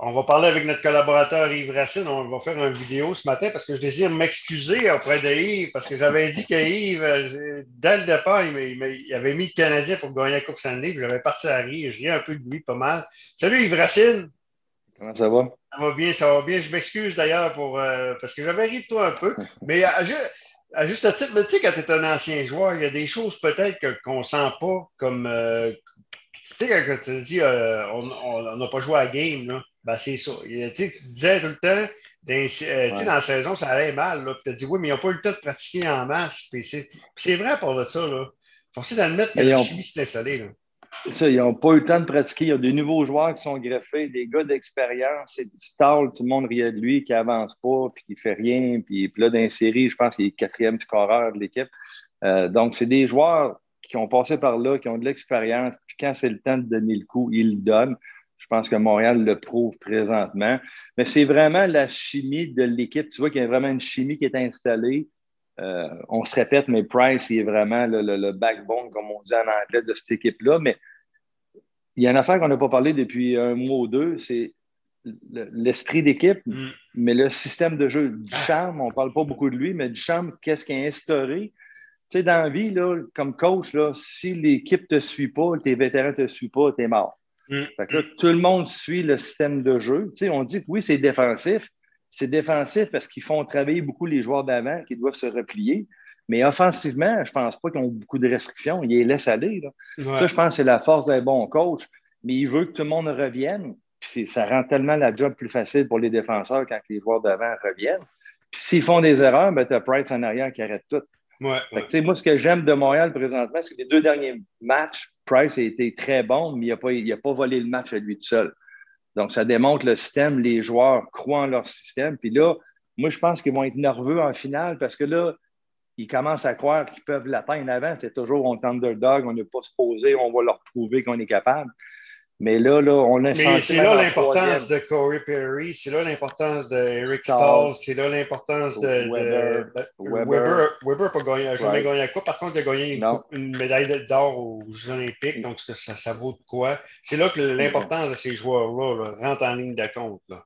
On va parler avec notre collaborateur Yves Racine. On va faire une vidéo ce matin parce que je désire m'excuser auprès de Yves parce que j'avais dit que Yves, euh, dès le départ, il, avait mis le Canadien pour gagner la Coupe Stanley. J'avais parti à rire. Je riais un peu de lui pas mal. Salut Yves Racine. Comment ça va? Ça va bien, ça va bien. Je m'excuse d'ailleurs pour euh, parce que j'avais ri de toi un peu. Mais à, juste titre, tu sais, quand tu es un ancien joueur, il y a des choses peut-être qu'on ne sent pas comme. Euh, tu sais, quand tu dis on n'a pas joué à la game, là. Ben, c'est ça. Tu disais tout le temps, dans, dans la saison, ça allait mal. Tu as dit, oui, mais ils n'ont pas eu le temps de pratiquer en masse. c'est vrai pour ça. Là. Forcé d'admettre que la chimie s'est installée. Ça, ils n'ont pas eu le temps de pratiquer. Il y a des nouveaux joueurs qui sont greffés, des gars d'expérience. C'est Stall, tout le monde riait de lui, qui n'avance pas, puis qui ne fait rien. Puis, là, dans les séries, je pense qu'il est quatrième scoreur de l'équipe. Euh, donc, c'est des joueurs qui ont passé par là, qui ont de l'expérience. Puis quand c'est le temps de donner le coup, ils le donnent. Je pense que Montréal le prouve présentement. Mais c'est vraiment la chimie de l'équipe. Tu vois qu'il y a vraiment une chimie qui est installée. Euh, on se répète, mais Price, il est vraiment le, backbone, comme on dit en anglais, de cette équipe-là. Mais il y a une affaire qu'on n'a pas parlé depuis un mois ou deux, c'est l'esprit d'équipe, mm. mais le système de jeu. Du ah. charme, on ne parle pas beaucoup de lui, mais du charme, qu'est-ce qui est instauré? Tu sais, dans la vie, là, comme coach, là, si l'équipe ne te suit pas, tes vétérans ne te suivent pas, tu es mort. Mm. tout le monde suit le système de jeu. on dit que oui, c'est défensif. C'est défensif parce qu'ils font travailler beaucoup les joueurs d'avant qui doivent se replier. Mais offensivement, je ne pense pas qu'ils ont beaucoup de restrictions. Ils les laissent aller. Ça, je pense que c'est la force d'un bon coach. Mais il veut que tout le monde revienne. Puis ça rend tellement la job plus facile pour les défenseurs quand les joueurs d'avant reviennent. Puis s'ils font des erreurs, ben, tu as Price en arrière qui arrête tout. Moi, moi, ce que j'aime de Montréal présentement, c'est que les deux derniers matchs, Price a été très bon, mais il n'a pas, volé le match à lui tout seul. Donc, ça démontre le système, les joueurs croient en leur système. Puis là, moi, je pense qu'ils vont être nerveux en finale parce que là, ils commencent à croire qu'ils peuvent l'atteindre avant. C'est toujours on est underdog, on n'est pas supposé, on va leur prouver qu'on est capable. Mais là, là on a Mais c'est là l'importance de Corey Perry, c'est là l'importance d'Eric Stahl, c'est là l'importance de, Weber. Weber. Weber n'a jamais gagné la Coupe. Par contre, il a gagné une, médaille d'or aux Jeux Olympiques, donc ça, ça, vaut de quoi. C'est là que l'importance de ces joueurs-là rentre en ligne de compte. Là.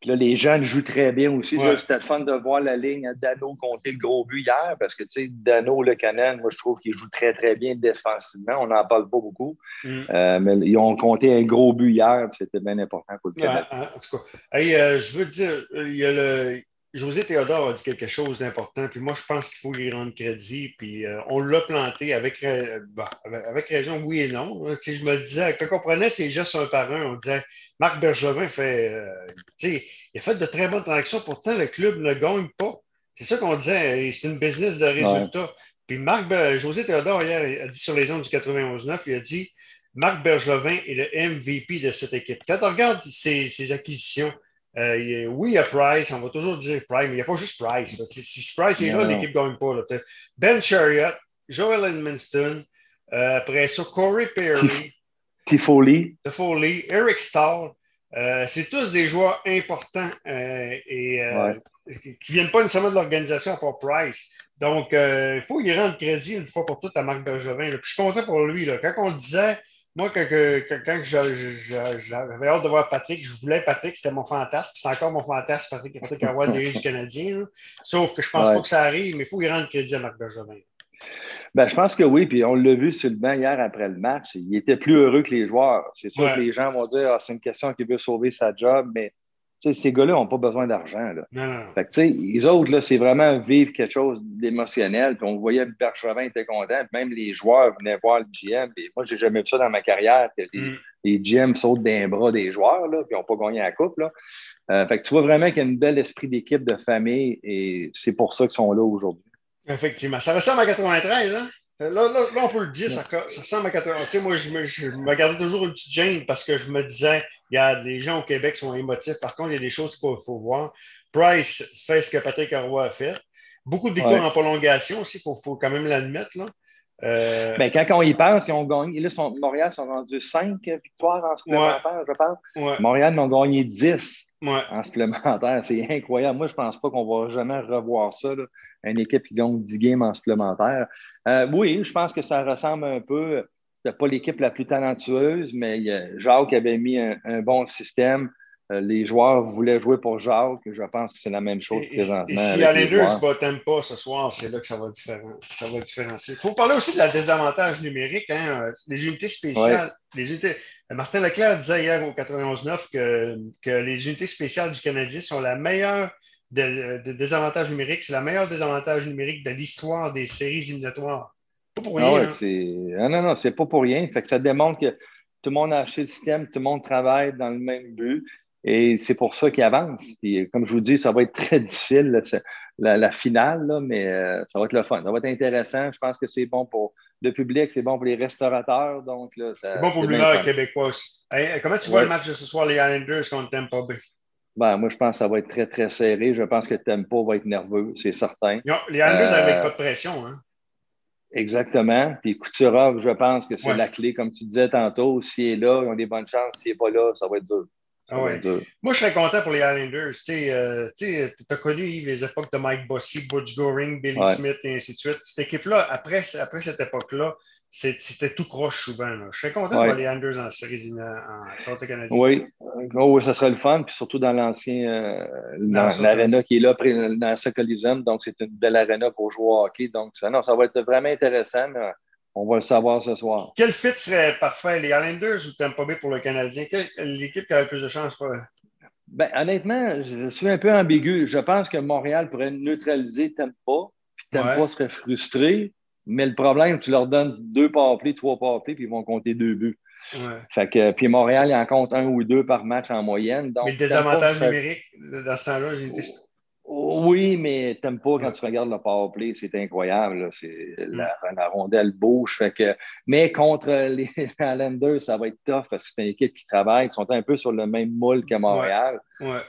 Puis là, les jeunes jouent très bien aussi. C'était fun de voir la ligne Dano compter le gros but hier parce que, tu sais, Dano, le Canon, moi, je trouve qu'il joue très, très bien défensivement. On n'en parle pas beaucoup. Mm. Euh, mais ils ont compté un gros but hier. C'était bien important pour le Canada. en tout cas, euh, je veux dire, il y a le, José Théodore a dit quelque chose d'important, puis moi, je pense qu'il faut lui rendre crédit, puis euh, on l'a planté avec, bah, avec, raison, oui et non. je me disais, quand on prenait ces gestes un par un, on disait, Marc Bergevin fait, euh, il a fait de très bonnes transactions, pourtant le club ne gagne pas. C'est ça qu'on disait, c'est une business de résultats. Puis Marc, José Théodore, hier, a dit sur les ondes du 91-9, il a dit, Marc Bergevin est le MVP de cette équipe. Quand on regarde ses acquisitions, euh, oui, il y a Price, on va toujours dire Price, mais il n'y a pas juste Price. Si Price est là, l'équipe ne gagne pas. Ben Chariot, Joel Edmonston, euh, après ça, Corey Perry, Tifoli, Tifoli Eric Stahl. Euh, c'est tous des joueurs importants et qui ne viennent pas nécessairement de l'organisation à part Price. Donc, il faut y rendre crédit une fois pour toutes à Marc Bergevin. Puis je suis content pour lui. Là. Quand on le disait, moi, quand, j'avais hâte de voir Patrick, je voulais Patrick, c'était mon fantasme. C'est encore mon fantasme, Patrick, Patrick Roy, du Canadien. Sauf que je ne pense pas que ça arrive, mais il faut y rendre crédit à Marc Bergevin. Ben, je pense que oui, puis on l'a vu sur le banc hier après le match. Il était plus heureux que les joueurs. C'est sûr que les gens vont dire ah, c'est une question qu'il veut sauver sa job, mais ces gars-là n'ont pas besoin d'argent. les autres, c'est vraiment vivre quelque chose d'émotionnel. on voyait Bergevin était content, même les joueurs venaient voir le GM. Et moi, j'ai jamais vu ça dans ma carrière, que les, mm. GM sautent d'un bras des joueurs, là, puis n'ont pas gagné la coupe. Là. Euh, fait tu vois vraiment qu'il y a un bel esprit d'équipe, de famille, et c'est pour ça qu'ils sont là aujourd'hui. Effectivement. Ça ressemble à 93, hein? Là, là, on peut le dire, ça, ressemble à 80. Tu sais, moi, je me, je me, gardais toujours une petite gêne parce que je me disais, il y a des gens au Québec qui sont émotifs. Par contre, il y a des choses qu'il faut, voir. Price fait ce que Patrick Roy a fait. Beaucoup de victoires en prolongation aussi, il faut, faut, quand même l'admettre. Là. Euh... Ben, quand on y pense, ils ont gagné. Là, sont, Montréal sont rendus 5 victoires en supplémentaire, je pense. Montréal en ont gagné 10 en supplémentaire. C'est incroyable. Moi, je ne pense pas qu'on va jamais revoir ça. Une équipe qui gagne 10 games en supplémentaire. Euh, oui, je pense que ça ressemble un peu. C'était pas l'équipe la plus talentueuse, mais Jacques avait mis un, bon système. Euh, les joueurs voulaient jouer pour Jacques. Je pense que c'est la même chose présentement. Et, si Islanders ne battent pas ce soir, c'est là que ça va, différen... ça va différencier. Il faut parler aussi de la désavantage numérique. Hein? Les unités spéciales. Les unités... Martin Leclerc disait hier au 91-9 que, que les unités spéciales du Canadien sont la meilleure de, désavantage numérique. C'est la meilleure désavantage numérique de l'histoire des séries éliminatoires. Pas pour ah rien. hein? ah non, non, c'est pas pour rien. Fait que ça démontre que tout le monde a acheté le système, tout le monde travaille dans le même but. Et c'est pour ça qu'il avance. comme je vous dis, ça va être très difficile, la, finale, là, mais euh, ça va être le fun. Ça va être intéressant. Je pense que c'est bon pour le public, c'est bon pour les restaurateurs. Donc, c'est bon pour l'humeur québécois aussi. comment tu vois le match de ce soir, les Islanders contre Tampa Bay? Ben, moi, je pense que ça va être très, très serré. Je pense que Tampa va être nerveux, c'est certain. les Islanders euh, avec pas de pression. Hein? Exactement. Puis Couturov, je pense que c'est la clé, comme tu disais tantôt. S'il est là, ils ont des bonnes chances. S'il n'est pas là, ça va être dur. Ah Moi, je serais content pour les Islanders. Euh, tu as connu Yves, les époques de Mike Bossy, Butch Goring, Billy Smith et ainsi de suite. Cette équipe-là, après, après cette époque-là, c'était tout croche souvent. Je serais content voir les Islanders en série en, contre les Canadiens. Oui. Oh, oui, ça serait le fun. Puis surtout dans l'ancien, euh, l'aréna qui est là, dans ce Coliseum. Donc, c'est une belle aréna pour jouer au hockey. Donc, ça, non, ça va être vraiment intéressant. On va le savoir ce soir. Quel fit serait parfait, les Islanders ou Tampa Bay pour le Canadien? L'équipe qui a le plus de chance? Ben, honnêtement, je suis un peu ambigu. Je pense que Montréal pourrait neutraliser Tampa, puis Tampa serait frustré. Mais le problème, tu leur donnes deux powerplays, trois powerplays, puis ils vont compter deux buts. Fait que, puis Montréal, il en compte un ou deux par match en moyenne. Donc, mais le désavantage numérique, dans ce temps-là, oui, mais t'aimes pas quand tu regardes le power play, c'est incroyable. C'est mm. la, rondelle bouge. Fait que, mais contre les Islanders, ça va être tough parce que c'est une équipe qui travaille, qui sont un peu sur le même moule que Montréal.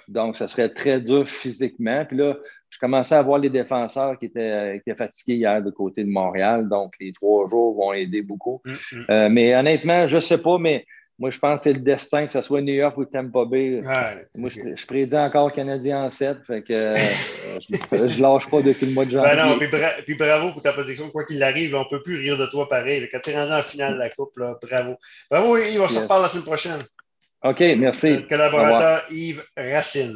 Donc, ça serait très dur physiquement. Puis là, je commençais à voir les défenseurs qui étaient, fatigués hier de côté de Montréal. Donc, les trois jours vont aider beaucoup. Mm, mm. Euh, mais honnêtement, je ne sais pas, mais moi, je pense que c'est le destin, que ce soit New York ou Tampa Bay. Moi, je, prédis encore Canadien en 7. Fait que euh, je, ne lâche pas depuis le mois de janvier. Ben non, puis, bravo pour ta protection. Quoi qu'il arrive, on ne peut plus rire de toi pareil. Quand tu es rendu en finale de la Coupe, là, bravo. Bravo, Yves. On se reparle la semaine prochaine. OK, merci. Notre collaborateur Yves Racine.